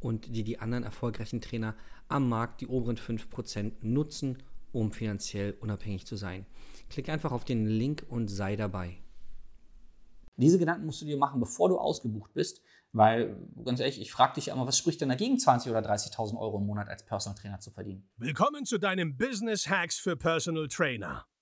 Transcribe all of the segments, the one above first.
und die die anderen erfolgreichen Trainer am Markt, die oberen 5%, nutzen, um finanziell unabhängig zu sein. Klick einfach auf den Link und sei dabei. Diese Gedanken musst du dir machen, bevor du ausgebucht bist, weil, ganz ehrlich, ich frage dich ja immer, was spricht denn dagegen, 20.000 oder 30.000 Euro im Monat als Personal Trainer zu verdienen? Willkommen zu deinem Business Hacks für Personal Trainer.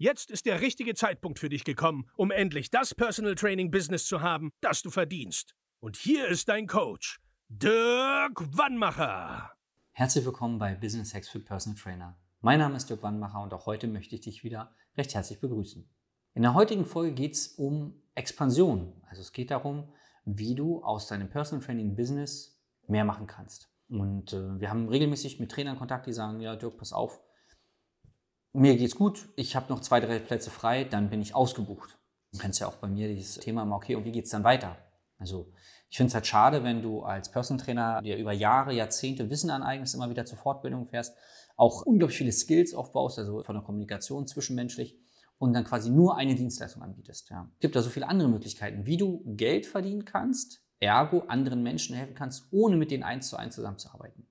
Jetzt ist der richtige Zeitpunkt für dich gekommen, um endlich das Personal Training Business zu haben, das du verdienst. Und hier ist dein Coach, Dirk Wannmacher. Herzlich willkommen bei Business Hacks für Personal Trainer. Mein Name ist Dirk Wannmacher und auch heute möchte ich dich wieder recht herzlich begrüßen. In der heutigen Folge geht es um Expansion. Also es geht darum, wie du aus deinem Personal Training Business mehr machen kannst. Und äh, wir haben regelmäßig mit Trainern Kontakt, die sagen, ja Dirk, pass auf, mir geht's gut, ich habe noch zwei, drei Plätze frei, dann bin ich ausgebucht. Du kennst ja auch bei mir dieses Thema immer, okay, und wie geht es dann weiter? Also ich finde es halt schade, wenn du als Personal Trainer dir über Jahre, Jahrzehnte Wissen aneignest, immer wieder zur Fortbildung fährst, auch unglaublich viele Skills aufbaust, also von der Kommunikation zwischenmenschlich und dann quasi nur eine Dienstleistung anbietest. Ja. Es gibt da so viele andere Möglichkeiten, wie du Geld verdienen kannst, ergo anderen Menschen helfen kannst, ohne mit denen eins zu eins zusammenzuarbeiten.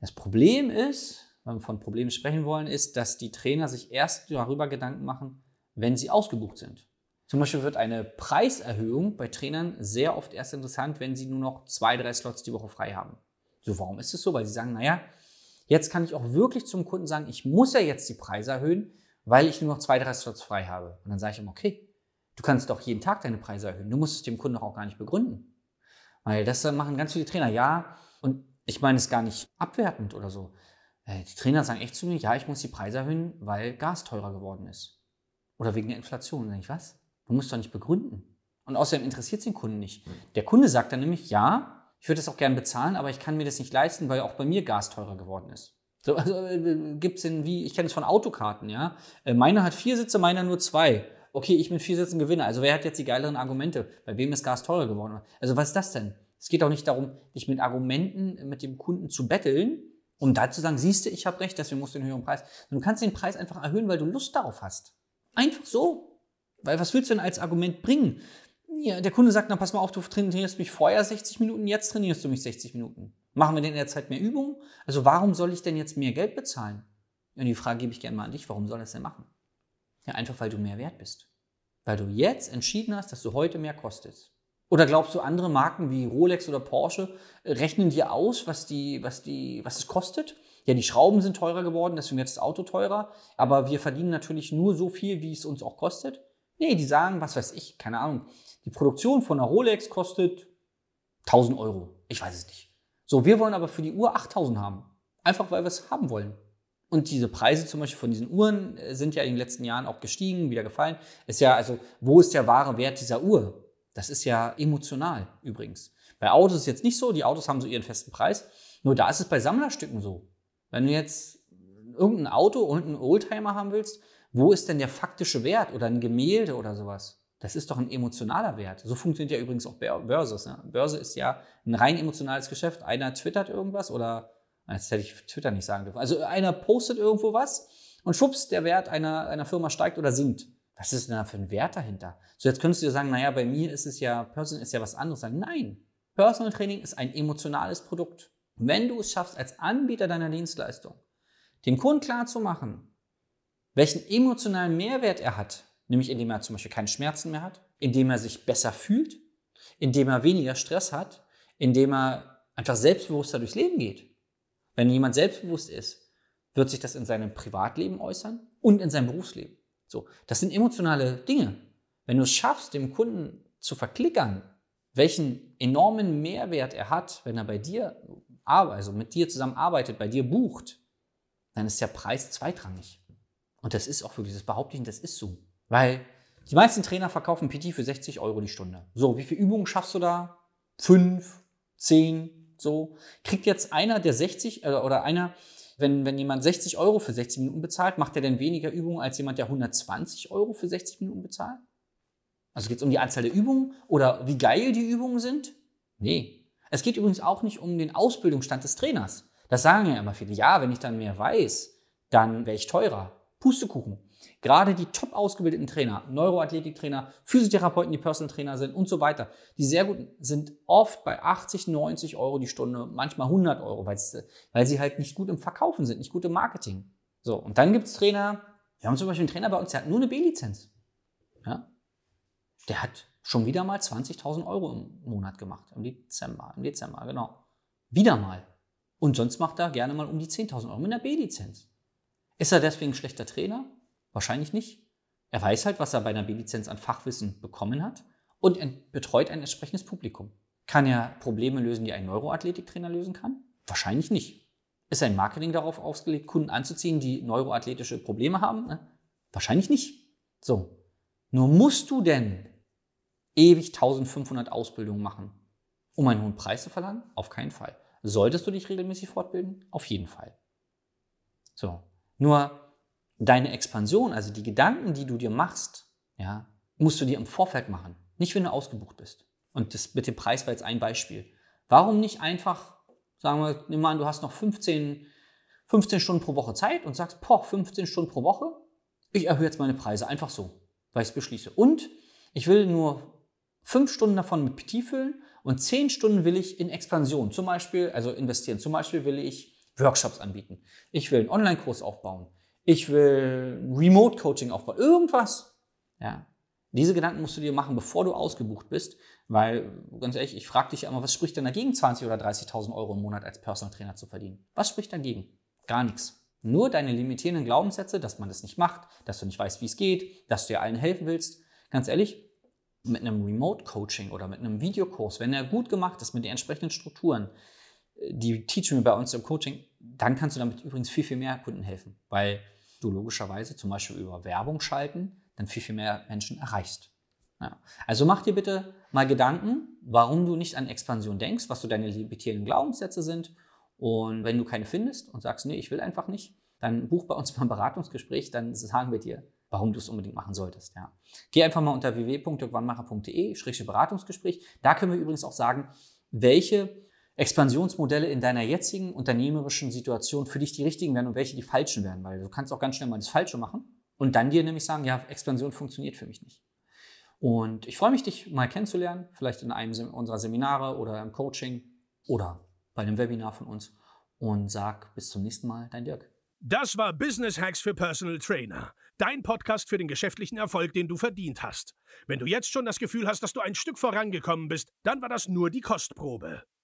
Das Problem ist, von Problemen sprechen wollen, ist, dass die Trainer sich erst darüber Gedanken machen, wenn sie ausgebucht sind. Zum Beispiel wird eine Preiserhöhung bei Trainern sehr oft erst interessant, wenn sie nur noch zwei, drei Slots die Woche frei haben. So, warum ist es so? Weil sie sagen, naja, jetzt kann ich auch wirklich zum Kunden sagen, ich muss ja jetzt die Preise erhöhen, weil ich nur noch zwei, drei Slots frei habe. Und dann sage ich ihm, okay, du kannst doch jeden Tag deine Preise erhöhen. Du musst es dem Kunden doch auch gar nicht begründen. Weil das machen ganz viele Trainer. Ja, und ich meine es gar nicht abwertend oder so. Äh, die Trainer sagen echt zu mir, ja, ich muss die Preise erhöhen, weil Gas teurer geworden ist. Oder wegen der Inflation. Dann ich, was? Du musst doch nicht begründen. Und außerdem interessiert es den Kunden nicht. Der Kunde sagt dann nämlich, ja, ich würde das auch gerne bezahlen, aber ich kann mir das nicht leisten, weil auch bei mir Gas teurer geworden ist. So, also äh, gibt es denn wie, ich kenne es von Autokarten, ja. Äh, meiner hat vier Sitze, meiner nur zwei. Okay, ich mit vier Sitzen gewinne. Also wer hat jetzt die geileren Argumente? Bei wem ist Gas teurer geworden? Also was ist das denn? Es geht auch nicht darum, dich mit Argumenten mit dem Kunden zu betteln, um da zu sagen, siehst du, ich habe recht, deswegen musst du den höheren Preis. Du kannst den Preis einfach erhöhen, weil du Lust darauf hast. Einfach so. Weil was willst du denn als Argument bringen? Ja, der Kunde sagt, na pass mal auf, du trainierst mich vorher 60 Minuten, jetzt trainierst du mich 60 Minuten. Machen wir denn in der Zeit mehr Übungen? Also warum soll ich denn jetzt mehr Geld bezahlen? Und die Frage gebe ich gerne mal an dich, warum soll das denn machen? Ja, einfach weil du mehr wert bist. Weil du jetzt entschieden hast, dass du heute mehr kostest. Oder glaubst du, andere Marken wie Rolex oder Porsche äh, rechnen dir aus, was, die, was, die, was es kostet? Ja, die Schrauben sind teurer geworden, deswegen wird das Auto teurer, aber wir verdienen natürlich nur so viel, wie es uns auch kostet. Nee, die sagen, was weiß ich, keine Ahnung, die Produktion von einer Rolex kostet 1000 Euro. Ich weiß es nicht. So, wir wollen aber für die Uhr 8000 haben. Einfach weil wir es haben wollen. Und diese Preise zum Beispiel von diesen Uhren äh, sind ja in den letzten Jahren auch gestiegen, wieder gefallen. Ist ja, also, wo ist der wahre Wert dieser Uhr? Das ist ja emotional übrigens. Bei Autos ist es jetzt nicht so, die Autos haben so ihren festen Preis. Nur da ist es bei Sammlerstücken so. Wenn du jetzt irgendein Auto und einen Oldtimer haben willst, wo ist denn der faktische Wert oder ein Gemälde oder sowas? Das ist doch ein emotionaler Wert. So funktioniert ja übrigens auch Börse. Ne? Börse ist ja ein rein emotionales Geschäft. Einer twittert irgendwas oder, jetzt hätte ich Twitter nicht sagen dürfen. Also einer postet irgendwo was und schubst, der Wert einer, einer Firma steigt oder sinkt. Was ist denn da für ein Wert dahinter? So, jetzt könntest du dir sagen, naja, bei mir ist es ja, Personal ist ja was anderes. Sagen, nein, Personal Training ist ein emotionales Produkt. Wenn du es schaffst, als Anbieter deiner Dienstleistung, dem Kunden klar zu machen, welchen emotionalen Mehrwert er hat, nämlich indem er zum Beispiel keine Schmerzen mehr hat, indem er sich besser fühlt, indem er weniger Stress hat, indem er einfach selbstbewusster durchs Leben geht. Wenn jemand selbstbewusst ist, wird sich das in seinem Privatleben äußern und in seinem Berufsleben. So, das sind emotionale Dinge. Wenn du es schaffst, dem Kunden zu verklickern, welchen enormen Mehrwert er hat, wenn er bei dir, also mit dir zusammenarbeitet, bei dir bucht, dann ist der Preis zweitrangig. Und das ist auch wirklich, das behaupte ich, das ist so. Weil die meisten Trainer verkaufen PT für 60 Euro die Stunde. So, wie viele Übungen schaffst du da? Fünf, zehn, so. Kriegt jetzt einer, der 60 äh, oder einer, wenn, wenn jemand 60 Euro für 60 Minuten bezahlt, macht er denn weniger Übungen als jemand, der 120 Euro für 60 Minuten bezahlt? Also geht es um die Anzahl der Übungen oder wie geil die Übungen sind? Nee. Es geht übrigens auch nicht um den Ausbildungsstand des Trainers. Das sagen ja immer viele. Ja, wenn ich dann mehr weiß, dann wäre ich teurer. Pustekuchen. Gerade die top ausgebildeten Trainer, Neuroathletiktrainer, Physiotherapeuten, die Personal Trainer sind und so weiter, die sehr gut sind oft bei 80, 90 Euro die Stunde, manchmal 100 Euro, weil, weil sie halt nicht gut im Verkaufen sind, nicht gut im Marketing. So, und dann gibt es Trainer, wir haben zum Beispiel einen Trainer bei uns, der hat nur eine B-Lizenz. Ja? Der hat schon wieder mal 20.000 Euro im Monat gemacht, im Dezember, im Dezember, genau. Wieder mal. Und sonst macht er gerne mal um die 10.000 Euro mit einer B-Lizenz. Ist er deswegen ein schlechter Trainer? Wahrscheinlich nicht. Er weiß halt, was er bei einer B-Lizenz an Fachwissen bekommen hat und betreut ein entsprechendes Publikum. Kann er Probleme lösen, die ein Neuroathletiktrainer lösen kann? Wahrscheinlich nicht. Ist sein Marketing darauf ausgelegt, Kunden anzuziehen, die neuroathletische Probleme haben? Ne? Wahrscheinlich nicht. So. Nur musst du denn ewig 1500 Ausbildungen machen, um einen hohen Preis zu verlangen? Auf keinen Fall. Solltest du dich regelmäßig fortbilden? Auf jeden Fall. So. Nur deine Expansion, also die Gedanken, die du dir machst, ja, musst du dir im Vorfeld machen, nicht wenn du ausgebucht bist. Und das mit dem Preis war jetzt ein Beispiel. Warum nicht einfach, sagen wir, nimm mal an, du hast noch 15, 15 Stunden pro Woche Zeit und sagst, boah, 15 Stunden pro Woche, ich erhöhe jetzt meine Preise einfach so, weil ich es beschließe. Und ich will nur 5 Stunden davon mit PT füllen und 10 Stunden will ich in Expansion, zum Beispiel, also investieren. Zum Beispiel will ich Workshops anbieten. Ich will einen Online-Kurs aufbauen. Ich will Remote-Coaching aufbauen. Irgendwas. Ja. Diese Gedanken musst du dir machen, bevor du ausgebucht bist, weil, ganz ehrlich, ich frage dich ja immer, was spricht denn dagegen, 20.000 oder 30.000 Euro im Monat als Personal Trainer zu verdienen? Was spricht dagegen? Gar nichts. Nur deine limitierenden Glaubenssätze, dass man das nicht macht, dass du nicht weißt, wie es geht, dass du dir allen helfen willst. Ganz ehrlich, mit einem Remote-Coaching oder mit einem Videokurs, wenn er gut gemacht ist mit den entsprechenden Strukturen, die teachen wir bei uns im Coaching, dann kannst du damit übrigens viel, viel mehr Kunden helfen, weil du logischerweise zum Beispiel über Werbung schalten dann viel, viel mehr Menschen erreichst. Ja. Also mach dir bitte mal Gedanken, warum du nicht an Expansion denkst, was so deine limitierenden Glaubenssätze sind. Und wenn du keine findest und sagst, nee, ich will einfach nicht, dann buch bei uns mal ein Beratungsgespräch, dann sagen wir dir, warum du es unbedingt machen solltest. Ja. Geh einfach mal unter www.jogwannmacher.de-beratungsgespräch. Da können wir übrigens auch sagen, welche Expansionsmodelle in deiner jetzigen unternehmerischen Situation für dich die richtigen werden und welche die falschen werden, weil du kannst auch ganz schnell mal das Falsche machen und dann dir nämlich sagen, ja, Expansion funktioniert für mich nicht. Und ich freue mich, dich mal kennenzulernen, vielleicht in einem unserer Seminare oder im Coaching oder bei einem Webinar von uns und sag bis zum nächsten Mal, dein Dirk. Das war Business Hacks für Personal Trainer. Dein Podcast für den geschäftlichen Erfolg, den du verdient hast. Wenn du jetzt schon das Gefühl hast, dass du ein Stück vorangekommen bist, dann war das nur die Kostprobe.